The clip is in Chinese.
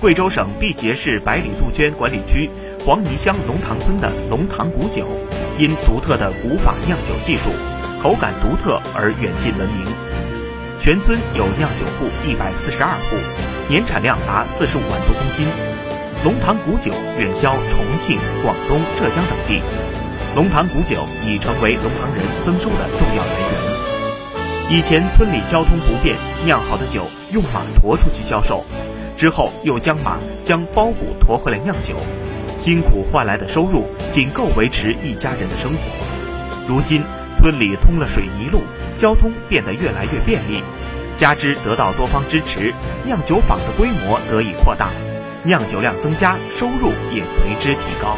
贵州省毕节市百里杜鹃管理区黄泥乡龙塘村的龙塘古酒，因独特的古法酿酒技术、口感独特而远近闻名。全村有酿酒户一百四十二户，年产量达四十五万多公斤。龙塘古酒远销重庆、广东、浙江等地，龙塘古酒已成为龙塘人增收的重要来源。以前村里交通不便，酿好的酒用马驮出去销售。之后又将马将包谷驮回来酿酒，辛苦换来的收入仅够维持一家人的生活。如今村里通了水泥路，交通变得越来越便利，加之得到多方支持，酿酒坊的规模得以扩大，酿酒量增加，收入也随之提高。